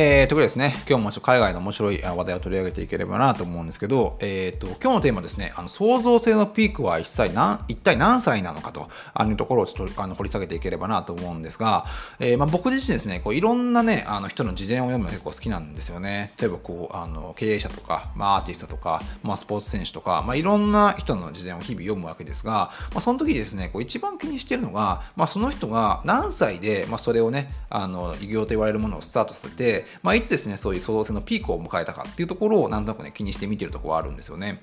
えー、ということですね、今日もちょっと海外の面白い話題を取り上げていければなと思うんですけど、えーと、今日のテーマですね、あの創造性のピークは一体何一体何歳なのかというところをちょっとあの掘り下げていければなと思うんですが、えー、まあ、僕自身ですね、こういろんなね、あの人の自伝を読むのが結構好きなんですよね。例えばこうあの経営者とか、まあ、アーティストとか、まあ、スポーツ選手とか、まあ、いろんな人の自伝を日々読むわけですが、まあ、その時ですね、こう一番気にしているのが、まあ、その人が何歳で、まあ、それをね、あの偉業と言われるものをスタートさせて、まあ、いつですね、そういう創造性のピークを迎えたかっていうところをなんとなくね気にして見てるところはあるんですよね。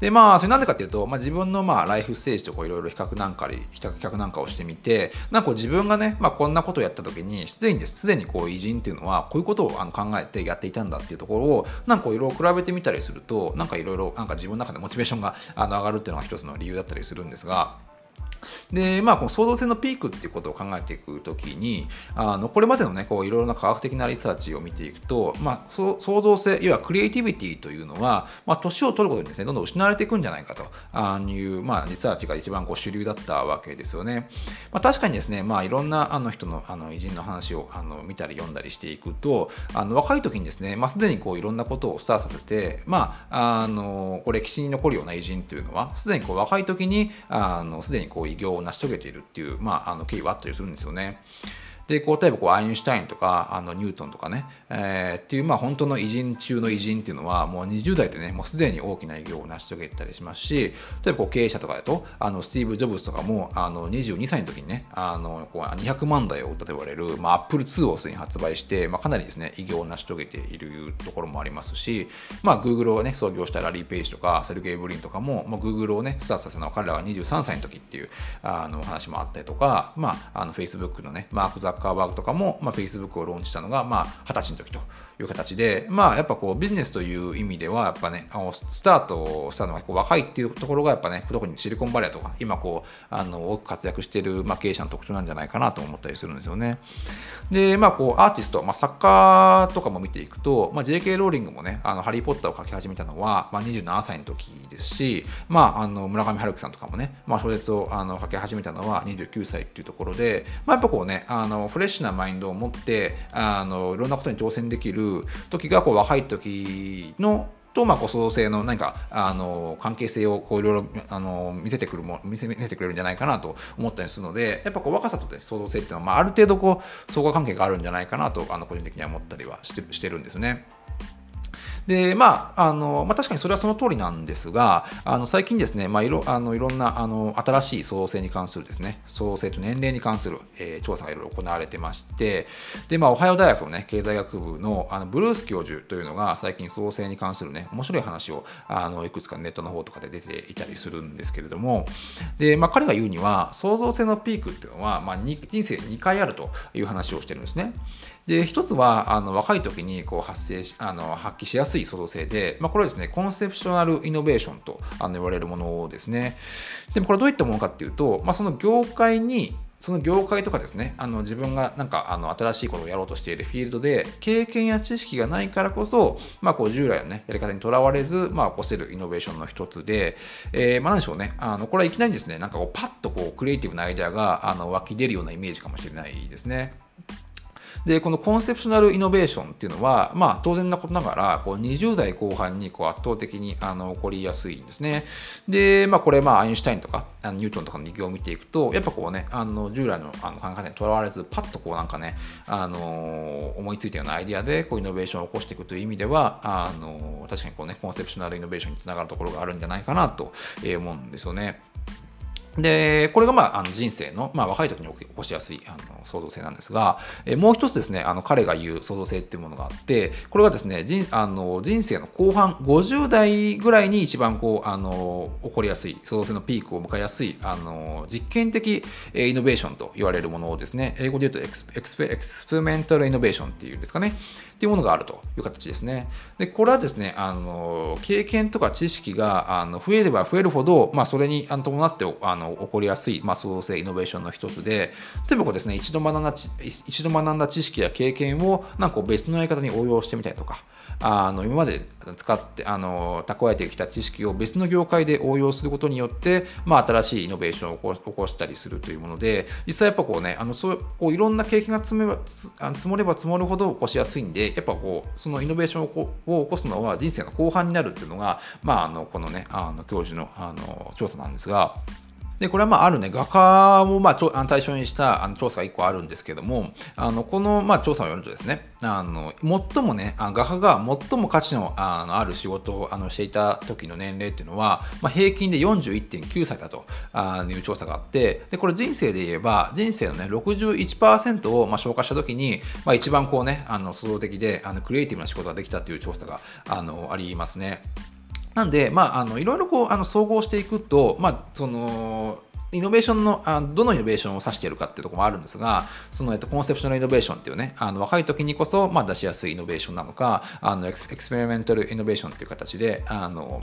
でまあそれなんでかっていうと、まあ、自分のまあライフステージとかいろいろ比較なんか比較比較なんかをしてみてなんか自分がね、まあ、こんなことをやった時にすでにすでにこう偉人っていうのはこういうことをあの考えてやっていたんだっていうところをなんかいろいろ比べてみたりするとなんかいろいろなんか自分の中でモチベーションがあの上がるっていうのが一つの理由だったりするんですが。で、まあ、この創造性のピークっていうことを考えていくときに、あのこれまでのね、こういろいろな科学的なリサーチを見ていくと、まあ、創造性、要はクリエイティビティというのは、まあ、年を取ることにですね、どんどん失われていくんじゃないかという、まあ、リサーチが一番こう主流だったわけですよね。まあ、確かにですね、まあ、いろんなあの人のあの偉人の話をあの見たり読んだりしていくと、あの若い時にですね、まあ、すでにこういろんなことをスターさせて、まあ、あのこう歴史に残るような偉人というのは、すでにこう若い時に、あのすでにこう偉業を成し遂げているっていう、まあ、あの経緯はあったりするんですよね。で、こう、例えばこう、アインシュタインとか、あの、ニュートンとかね、えー、っていう、まあ、本当の偉人中の偉人っていうのは、もう20代でね、もうすでに大きな偉業を成し遂げたりしますし、例えばこう、経営者とかだと、あの、スティーブ・ジョブズとかも、あの、22歳の時にね、あの、こう200万台を売ったと言われる、まあ、アップル2をすでに発売して、まあ、かなりですね、偉業を成し遂げているところもありますし、まあ、Google をね、創業したラリー・ペイジとか、セルゲイ・ブリンとかも、まあ、Google をね、スタートさせたのは彼らが23歳の時っていう、あの、話もあったりとか、まあ、あの、Facebook のね、マーク・ザッカーバーグとかも、まあ、Facebook をローンチしたのが、まあ、20歳の時と。いう形で、まあ、やっぱこうビジネスという意味では、やっぱね、あのスタートしたのがこう若いっていうところが、やっぱね、特にシリコンバレーとか、今こう、あの多く活躍している、まあ、経営者の特徴なんじゃないかなと思ったりするんですよね。で、まあ、こう、アーティスト、まあ、作家とかも見ていくと、まあ、JK ローリングもね、あのハリー・ポッターを書き始めたのは、まあ、27歳の時ですし、まあ、あの村上春樹さんとかもね、まあ、小説をあの書き始めたのは29歳っていうところで、まあ、やっぱこうね、あのフレッシュなマインドを持って、あのいろんなことに挑戦できる時がこう若い時のと、まあ、こ創造性の何かあの関係性をこういろいろあの見せてくるも見せ見せてくれるんじゃないかなと思ったりするのでやっぱこう若さと、ね、創造性っていうのは、まあ、ある程度こう相互関係があるんじゃないかなとあの個人的には思ったりはしてしてるんですね。で、まあ、あの、まあ、確かにそれはその通りなんですが、あの、最近ですね、まあ、いろ、あの、いろんな、あの、新しい創造性に関するですね、創造性と年齢に関する、えー、調査がいろいろ行われてまして、で、まあ、オハイオ大学のね、経済学部の、あの、ブルース教授というのが、最近創造性に関するね、面白い話を、あの、いくつかネットの方とかで出ていたりするんですけれども、で、まあ、彼が言うには、創造性のピークっていうのは、まあ、人生2回あるという話をしてるんですね。で、一つは、あの、若い時にこう発生し、あの、発揮しやすい創造性で、まあ、これはですね、コンセプショナルイノベーションとあの言われるものですね。でもこれどういったものかっていうと、まあ、その業界にその業界とかですね、あの自分がなんかあの新しいことをやろうとしているフィールドで経験や知識がないからこそ、まあ、こう従来の、ね、やり方にとらわれず、まあ、起こせるイノベーションの一つで、えー、まあ、なんでしょうね、あのこれはいきなりですね、なんかこうパッとこうクリエイティブなアイデアがあの湧き出るようなイメージかもしれないですね。で、このコンセプショナルイノベーションっていうのは、まあ、当然なことながら、こう20代後半にこう圧倒的にあの起こりやすいんですね。で、まあ、これ、まあ、アインシュタインとか、あのニュートンとかの力を見ていくと、やっぱこうね、あの従来のあの考え方にとらわれず、パッとこうなんかね、あの思いついたようなアイデアでこうイノベーションを起こしていくという意味では、あの確かにこうね、コンセプショナルイノベーションにつながるところがあるんじゃないかなと思うんですよね。で、これがまあ、あの人生の、まあ、若い時に起こしやすいあの創造性なんですが、えもう一つですね、あの彼が言う創造性っていうものがあって、これがですね、人あの人生の後半、50代ぐらいに一番こうあの起こりやすい、創造性のピークを迎えやすい、あの実験的イノベーションと言われるものをですね、英語で言うと ex- expe- experimental innovation っていうんですかね、っていうものがあるという形ですね。で、これはですね、あの経験とか知識があの増えれば増えるほど、まあ、それに伴ってあの起こりやすい、まあ、創造性イノベーションの一つで、例えばこうですね、一度学んだ一度学んだ知識や経験をなんか別のやり方に応用してみたりとか、あの今まで使ってあの蓄えてきた知識を別の業界で応用することによって、まあ、新しいイノベーションを起こしたりするというもので実際やっぱこうねあのそうこういろんな経験が積めば積もれば積もるほど起こしやすいんでやっぱこうそのイノベーションをを起こすのは人生の後半になるっていうのが、まあ、あのこのねあの教授のあの調査なんですが。で、これはまああるね、画家をまあ対象にしたあの調査が1個あるんですけども、あのこのまあ調査を読むとですね、あの最もね、画家が最も価値のあのある仕事をあのしていた時の年齢っていうのは、まあ、平均で41.9歳だという調査があって、で、これ人生で言えば、人生のね、61%をまあ消化した時に、まあ、一番こうね、創造的であのクリエイティブな仕事ができたという調査があのありますね。なんで、まあ、あのいろいろこうあの総合していくと、まあ、そのイノベーションのあどのイノベーションを指しているかっていうところもあるんですが、その、えっと、 conceptional innovation っていうね、あの若い時にこそ、まあ、出しやすいイノベーションなのか、あの experimental innovation っていう形で、あの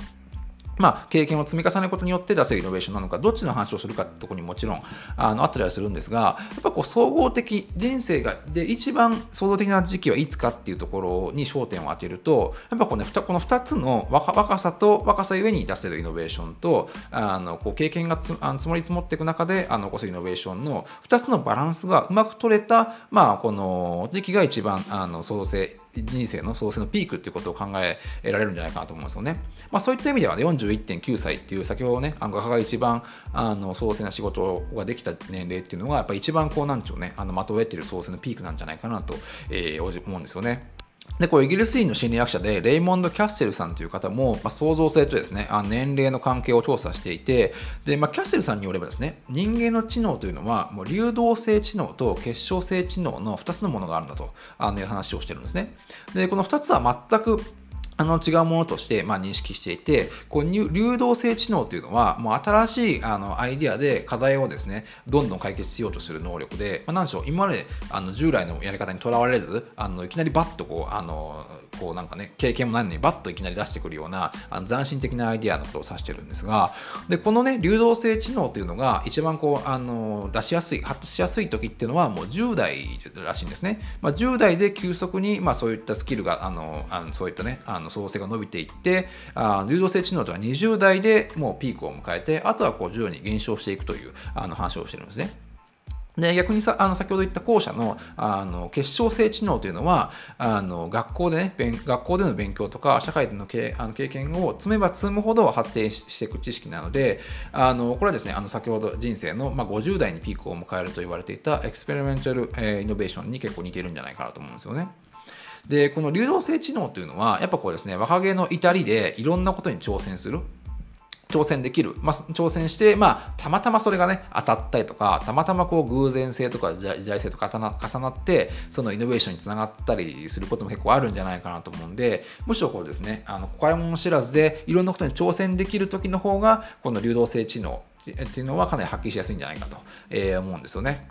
まあ、経験を積み重ねることによって出せるイノベーションなのか、どっちの話をするかってところにもちろんあのあったりはするんですが、やっぱこう総合的、人生がで一番創造的な時期はいつかっていうところに焦点を当てると、やっぱこう、ね、この2つの若若さと若さゆえに出せるイノベーションと、あのこう経験がつあの積もり積もっていく中であの起こすイノベーションの2つのバランスがうまく取れた、まあ、この時期が一番あの創造性人生の創生のピークっていうことを考えられるんじゃないかなと思うんですよね。まあ、そういった意味では、ね、41.9歳っていう先ほどね、画家が一番あの創生な仕事ができた年齢っていうのが、やっぱ一番こうなんでしょうね、あのまとえてる創生のピークなんじゃないかなと、えー、思うんですよね。で、こうイギリス人の心理学者でレイモンド・キャッセルさんという方も、まあ、創造性とですね、あ年齢の関係を調査していて、で、まあ、キャッセルさんによればですね、人間の知能というのは、もう流動性知能と結晶性知能の2つのものがあるんだとあのいう話をしてるんですね。で、この2つは全くあの違うものとして、まあ、認識していて、こう流動性知能というのは、もう新しいあのアイディアで課題をですね、どんどん解決しようとする能力で、まあ、なんでしょう、今まであの従来のやり方にとらわれず、あのいきなりバッとこう、あのこうなんかね、経験もないのにバッといきなり出してくるようなあの斬新的なアイディアのことを指してるんですが、でこのね、流動性知能というのが一番こうあの出しやすい、発達しやすい時っていうのはもう10代らしいんですね。まあ、10代で急速に、まあ、そういったスキルが、あのあのそういったね、あのの創生が伸びていって、あ流動性知能とは20代でもうピークを迎えて、あとはこう徐々に減少していくというあの話をしてるんですね。で逆にさあの先ほど言った後者のあの結晶性知能というのはあの学校でね学校での勉強とか社会での経あの経験を積めば積むほど発展していく知識なのであのこれはですねあの先ほど人生の、まあ、50代にピークを迎えると言われていたエクスペリメンタル、えー、イノベーションに結構似てるんじゃないかなと思うんですよね。でこの流動性知能というのはやっぱこうですね若気の至りでいろんなことに挑戦する挑戦できる、まあ、挑戦して、まあ、たまたまそれがね、当たったりとか、たまたまこう偶然性とか時代性とか重なって、そのイノベーションにつながったりすることも結構あるんじゃないかなと思うんで、むしろこうですね、あの、怖いもの知らずで、いろんなことに挑戦できる時の方が、この流動性知能っていうのはかなり発揮しやすいんじゃないかと、思うんですよね。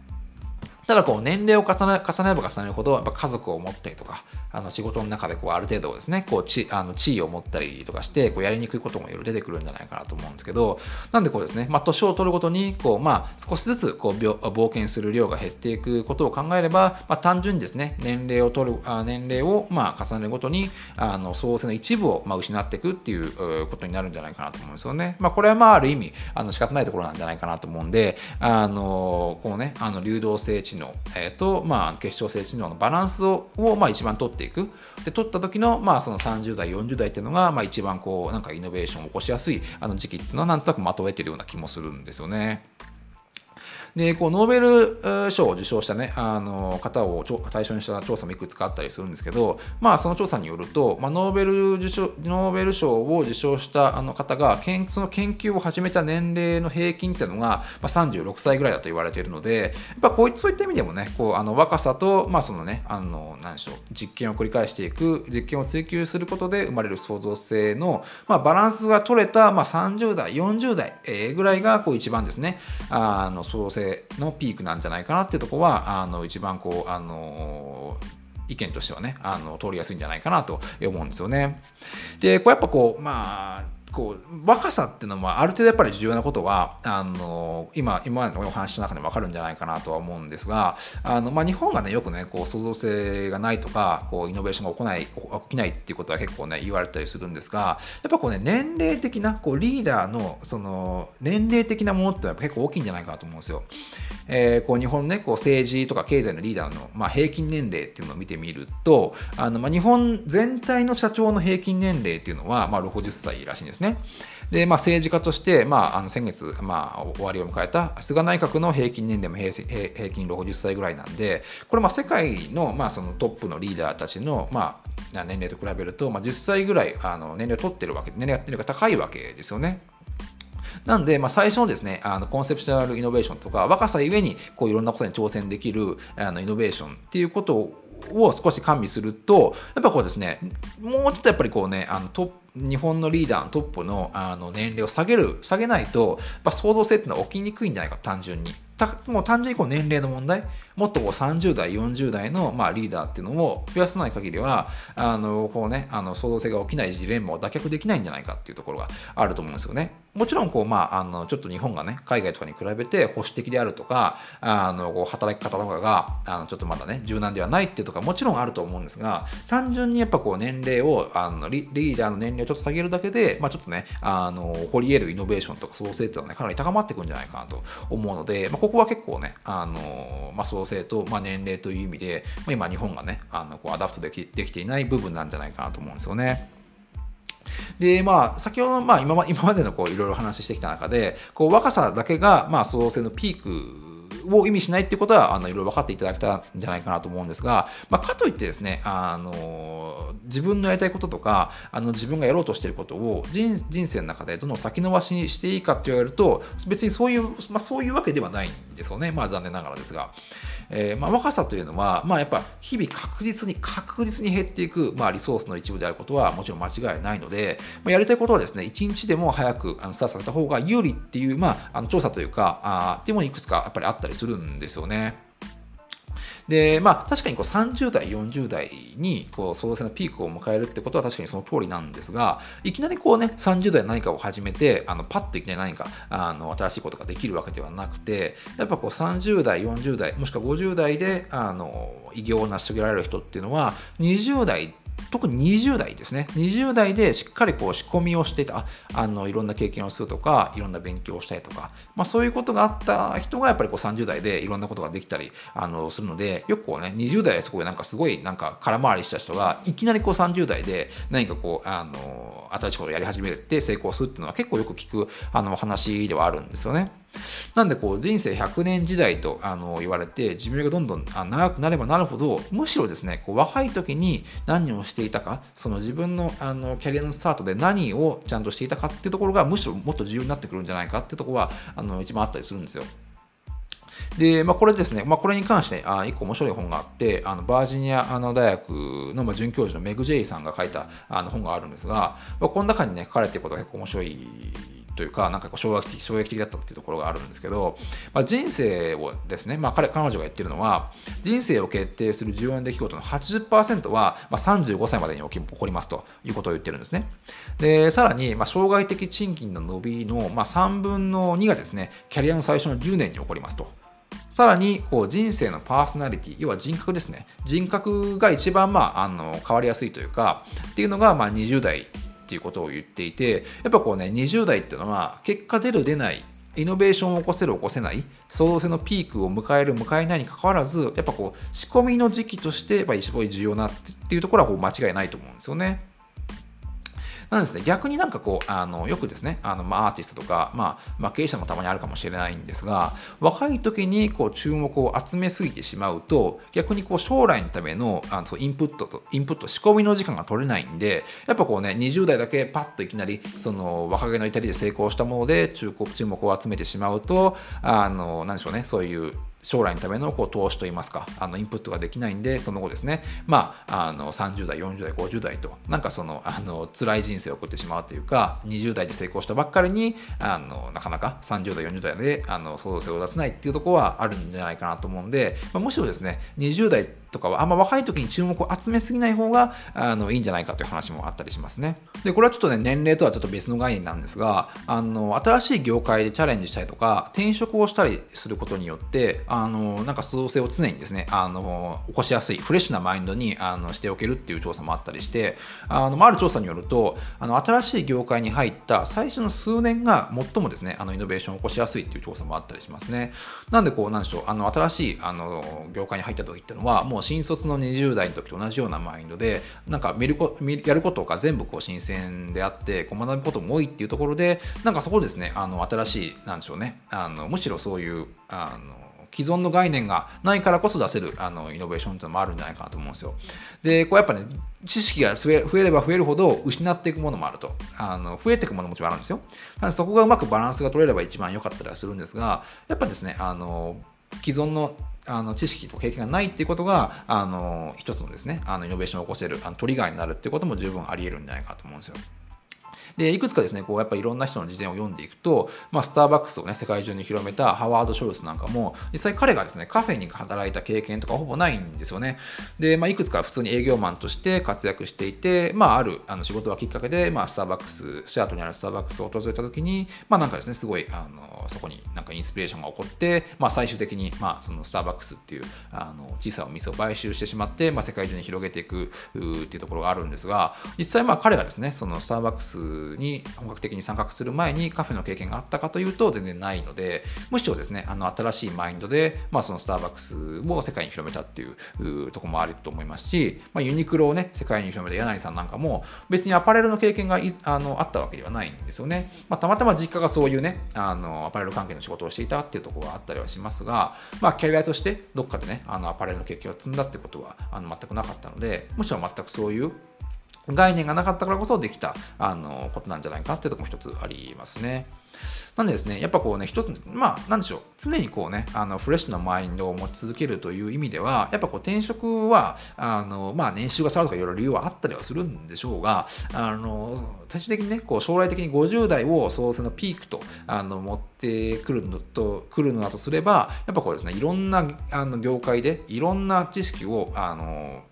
ただこう年齢を重ね重ねれば重ねるほどやっぱ家族を持ったりとかあの仕事の中でこうある程度ですねこう地あの地位を持ったりとかしてこうやりにくいこともいろいろ出てくるんじゃないかなと思うんですけどなんでこうですね、まあ、年を取るごとにこう、まあ、少しずつこう冒険する量が減っていくことを考えれば、まあ、単純にですね年齢を取るあ年齢をまあ重ねるごとにあの創生の一部をまあ失っていくっていうことになるんじゃないかなと思うんですよね。まあ、これはまあある意味あの仕方ないところなんじゃないかなと思うんであのこうねあの流動性知能、えー、と、まあ、結晶性知能のバランスををまあ一番取っていく。で取った時の,、まあその30代40代っていうのが、まあ、一番こうなんかイノベーションを起こしやすいあの時期っていうのはなんとなくまとめてるような気もするんですよね。で、こう、ノーベル賞を受賞したね、あの、方を対象にした調査もいくつかあったりするんですけど、まあ、その調査によると、まあ、ノーベル受賞、ノーベル賞を受賞したあの方が、その研究を始めた年齢の平均っていうのが、まあ、36歳ぐらいだと言われているので、やっぱこういそういった意味でもね、こう、あの、若さと、まあ、そのね、あの、何でしょう、実験を繰り返していく、実験を追求することで生まれる創造性の、まあ、バランスが取れた、まあ、30代、40代ぐらいが、こう、一番ですね、あの、創造性のピークなんじゃないかなっていうところはあの一番こうあの意見としてはねあの通りやすいんじゃないかなと思うんですよね。でこれやっぱこうまあこう若さっていうのはある程度やっぱり重要なことはあの今今までのお話の中で分かるんじゃないかなとは思うんですがあの、まあ、日本がねよくねこう創造性がないとかこうイノベーションが起こない起きないっていうことは結構ね言われたりするんですがやっぱこうね年齢的なこうリーダーのその年齢的なものって結構大きいんじゃないかなと思うんですよ。えー、こう日本ねこう政治とか経済のリーダーの、まあ、平均年齢っていうのを見てみるとあの、まあ、日本全体の社長の平均年齢っていうのは、まあ、60歳らしいんですね。で、まあ、政治家として、まあ、あの先月、まあ、終わりを迎えた菅内閣の平均年齢も平平均60歳ぐらいなんで、これ、ま、世界の,、まあそのトップのリーダーたちの、まあ、年齢と比べると、ま、10歳ぐらいあの年齢を取ってるわけ、年齢が高いわけですよね。なんで、まあ、最初のですね、あのコンセプチュアルイノベーションとか、若さゆえにこういろんなことに挑戦できるあのイノベーションっていうことを少し完備すると、やっぱこうですね、もうちょっとやっぱりこうね、あのトップ日本のリーダーのトップのあの年齢を下げる、下げないと、やっぱ創造性ってのは起きにくいんじゃないか、単純に。もう単純にこう年齢の問題、もっとこう30代、40代のまあリーダーっていうのを増やさない限りは、あのこうね、あの創造性が起きないジレンマを脱却できないんじゃないかっていうところがあると思うんですよね。もちろんこう、まあ、あのちょっと日本がね、海外とかに比べて保守的であるとか、あのこう働き方とかがあのちょっとまだね、柔軟ではないっていうとかもちろんあると思うんですが、単純にやっぱこう年齢をあのリーダーの年齢をちょっと下げるだけで、まあ、ちょっとね、あの掘り得るイノベーションとか創造性っていうのはね、かなり高まっていくんじゃないかなと思うので、まあ、ここは結構ね、あのまあ、創造性と、まあ、年齢という意味で、まあ、今日本がね、あのこう adapt できできていない部分なんじゃないかなと思うんですよね。で、まあ、先ほど、まあ、今ま今までのこういろいろ話してきた中で、こう若さだけが、まあ、創造性のピークを意味しないってことはあのいろいろ分かっていただけたんじゃないかなと思うんですが、まあ、かといってですねあの自分のやりたいこととかあの自分がやろうとしていることを人人生の中でどの先延ばしにしていいかって言われると別にそういう、まあ、そういうわけではないんですよねまあ残念ながらですが。えー、まあ、若さというのは、まあ、やっぱ日々確実に確実に減っていく、まあ、リソースの一部であることはもちろん間違いないので、まあ、やりたいことはですね一日でも早くあのスタートさせた方が有利っていう、まあ、あの調査というかあっていうものいくつかやっぱりあったりするんですよね。で、まあ、確かにこう30代、40代にこう創造性のピークを迎えるってことは確かにその通りなんですが、いきなりこうね、30代何かを始めて、あのパッといきなり何かあの新しいことができるわけではなくて、やっぱこう30代、40代、もしくは50代であの偉業を成し遂げられる人っていうのは、20代特に20代ですね。20代でしっかりこう仕込みをしてた。あのいろんな経験をするとかいろんな勉強をしたりとか、まあ、そういうことがあった人がやっぱりこう30代でいろんなことができたりあのするのでよくこうね20代ですごいなんかすごいなんか空回りした人がいきなりこう30代で何かこうあの新しいことをやり始めて成功するっていうのは結構よく聞くあの話ではあるんですよね。なんでこう人生100年時代とあの言われて寿命がどんどん長くなればなるほどむしろですねこう若い時に何をしていたかその自分のあのキャリアのスタートで何をちゃんとしていたかっていうところがむしろもっと重要になってくるんじゃないかっていうところはあの一番あったりするんですよ。で、まあ、これですね、まあ、これに関してあ1個面白い本があって、あのバージニアあの大学の、まあ、准教授のメグ・ジェイさんが書いたあの本があるんですが、まあ、この中にね、書かれていることが結構面白いというか、なんかこう衝撃的衝撃的だったっていうところがあるんですけど、まあ、人生をですね、まあ彼、彼女が言ってるのは、人生を決定する重要な出来事の80%は、まあ、35歳までに起こりますということを言ってるんですね。で、さらに、まあ、障害的賃金の伸びの、まあ、3分の2がですね、キャリアの最初の10年に起こりますと。さらにこう人生のパーソナリティ、要は人格ですね。人格が一番、まあ、あの変わりやすいというか、っていうのが、まあ、20代っていうことを言っていて、やっぱこうね、20代っていうのは、結果出る出ない、イノベーションを起こせる起こせない、創造性のピークを迎える迎えないにかかわらず、やっぱこう、仕込みの時期として、やっぱり一番重要なっていうところはこう間違いないと思うんですよね。なんですね、逆になんかこう、あのよくですね、あのまあ、アーティストとか、まあ、まあ、経営者もたまにあるかもしれないんですが、若い時にこう注目を集めすぎてしまうと、逆にこう将来のためのあのそうインプットと、インプット、仕込みの時間が取れないんで、やっぱこうね、20代だけパッといきなり、その若気の至りで成功したもので、注目を集めてしまうと、あの、なんでしょうね、そういう将来のためのこう投資といいますか、あのインプットができないんで、その後ですね、まあ、あの30代、40代、50代と、なんかその、あの辛い人生を送ってしまうというか、20代で成功したばっかりに、あのなかなか30代、40代であの創造性を出せないっていうところはあるんじゃないかなと思うんで、まあ、むしろですね、20代ってとかはあんま若い時に注目を集めすぎない方があのいいんじゃないかという話もあったりしますね。で、これはちょっとね、年齢とはちょっと別の概念なんですが、あの新しい業界でチャレンジしたりとか、転職をしたりすることによって、あのなんか創造性を常にですね、あの起こしやすい、フレッシュなマインドにあのしておけるっていう調査もあったりして、あのある調査によると、あの新しい業界に入った最初の数年が最もですね、あのイノベーションを起こしやすいっていう調査もあったりしますね。なんでこう、なんでしょう、あの新しいあの業界に入った時っていうのは、もう新卒の20代の時と同じようなマインドで、なんか見るこやることが全部こう新鮮であって、こう学ぶことも多いっていうところで、なんかそこですね、あの新しい、なんでしょうね、あのむしろそういう、あの既存の概念がないからこそ出せるあのイノベーションっていうのもあるんじゃないかなと思うんですよ。で、こうやっぱね、知識が増えれば増えるほど失っていくものもあると。あの増えていくものももちろんあるんですよ。なのそこがうまくバランスが取れれば一番良かったりはするんですが、やっぱですね、あの既存のあの知識と経験がないっていうことがあの一つのですねあのイノベーションを起こせるあのトリガーになるっていうことも十分あり得るんじゃないかと思うんですよ。で、いくつかですね、こうやっぱいろんな人の事典を読んでいくと、まあ、スターバックスをね、世界中に広めたハワード・ショルスなんかも、実際彼がですね、カフェに働いた経験とかほぼないんですよね。で、まあ、いくつか普通に営業マンとして活躍していて、まあ、あるあの仕事がきっかけで、まあ、スターバックス、シアトルにあるスターバックスを訪れた時に、まあ、なんかですね、すごい、あのそこになんかインスピレーションが起こって、まあ、最終的に、まあ、そのスターバックスっていうあの小さなお店を買収してしまって、まあ、世界中に広げていくっていうところがあるんですが、実際、まあ、彼がですね、そのスターバックスに本格的に参画する前にカフェの経験があったかというと全然ないのでむしろですねあの新しいマインドで、まあ、そのスターバックスを世界に広めたっていうとこもあると思いますし、まあ、ユニクロをね世界に広めた柳井さんなんかも別にアパレルの経験があのあったわけではないんですよね、まあ、たまたま実家がそういうねあのアパレル関係の仕事をしていたっていうところがあったりはしますが、まあ、キャリアとしてどっかでねあのアパレルの経験を積んだってことはあの全くなかったのでむしろ全くそういう概念がなかったからこそできたあのことなんじゃないかっていうところも一つありますね。なんでですね、やっぱこうね、一つ、まあ、なんでしょう、常にこうね、あのフレッシュなマインドを持ち続けるという意味では、やっぱこう転職は、あのまあ、年収が下がるとかいろいろ理由はあったりはするんでしょうが、あの最終的にね、こう将来的に50代を創生のピークとあの持ってくるのと、くるのだとすれば、やっぱこうですね、いろんなあの業界でいろんな知識を、あの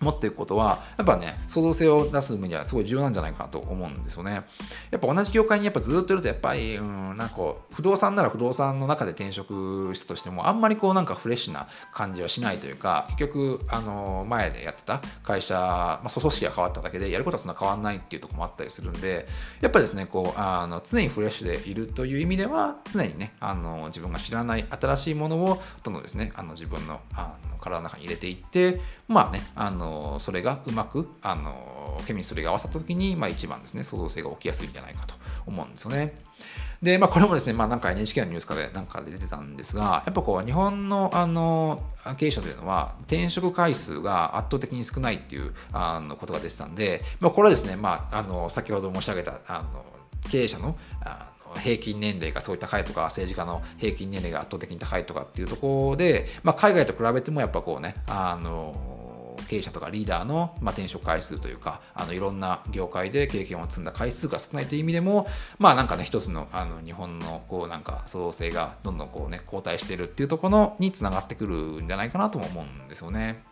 持っていくことは、やっぱね、創造性を出す上にはすごい重要なんじゃないかなと思うんですよね。やっぱ同じ業界にやっぱずっといると、やっぱり、うん、なんかこう、不動産なら不動産の中で転職したとしても、あんまりこうなんかフレッシュな感じはしないというか、結局、あの、前でやってた会社、まあ、組織が変わっただけで、やることはそんな変わんないっていうところもあったりするんで、やっぱりですね、こう、あの常にフレッシュでいるという意味では、常にね、あの自分が知らない新しいものを、どんどんですね、あの自分のあの体の中に入れていって、まあね、あのそれがうまくあのケミストリーが合わさった時に、まあ、一番ですね創造性が起きやすいんじゃないかと思うんですよね。で、まあ、これもですね、まあ、なんか NHK のニュースかでなんかで出てたんですが、やっぱこう、日本のあの経営者というのは、転職回数が圧倒的に少ないっていうあのことが出てたんで、まあ、これはですね、まあ、あの先ほど申し上げたあの経営者のあの平均年齢がすごい高いとか政治家の平均年齢が圧倒的に高いとかっていうところで、まあ、海外と比べてもやっぱこうねあの経営者とかリーダーの、まあ、転職回数というかあのいろんな業界で経験を積んだ回数が少ないという意味でもまあなんかね一つのあの日本のこうなんか創造性がどんどんこうね後退してるっていうところにつながってくるんじゃないかなとも思うんですよね。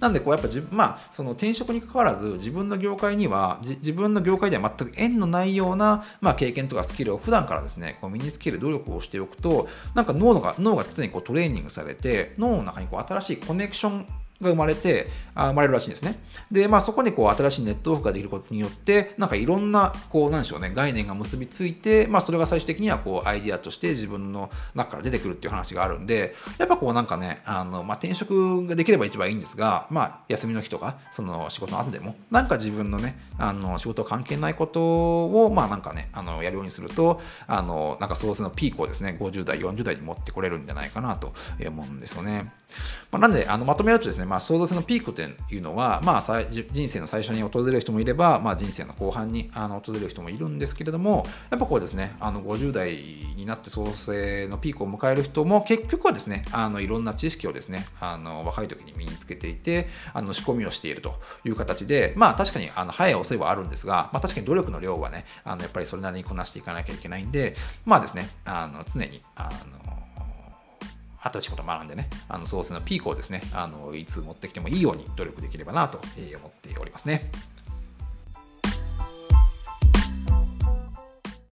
なんでこうやっぱじ、まあ、その転職にかかわらず自分の業界には自分の業界では全く縁のないような、まあ、経験とかスキルを普段からですねこう身につける努力をしておくとなんか脳が脳が常にこうトレーニングされて脳の中にこう新しいコネクションが生まれて、あ生まれるらしいんですね。で、まあそこにこう新しいネットワークができることによって、なんかいろんな、こう、なんでしょうね、概念が結びついて、まあそれが最終的にはこうアイディアとして自分の中から出てくるっていう話があるんで、やっぱこうなんかね、あの、まあ転職ができれば一番いいんですが、まあ休みの日とか、その仕事の後でも、なんか自分のね、あの、仕事関係ないことを、まあなんかね、あの、やるようにすると、あの、なんか創生のピークをですね、50代、40代に持ってこれるんじゃないかなと思うんですよね。まあ、なんで、あのまとめるとですね、まあ、創造性のピークというのは、まあ、人生の最初に訪れる人もいれば、まあ、人生の後半にあの訪れる人もいるんですけれども、やっぱこうですね、あの50代になって創造性のピークを迎える人も、結局はですね、あのいろんな知識をですね、あの若い時に身につけていて、あの仕込みをしているという形で、まあ確かにあの早い遅いはあるんですが、まあ、確かに努力の量はね、あのやっぱりそれなりにこなしていかなきゃいけないんで、まあですね、あの常にあの新しいことを学んでね、あのソースのピークをですね、あのいつ持ってきてもいいように努力できればなと思っておりますね。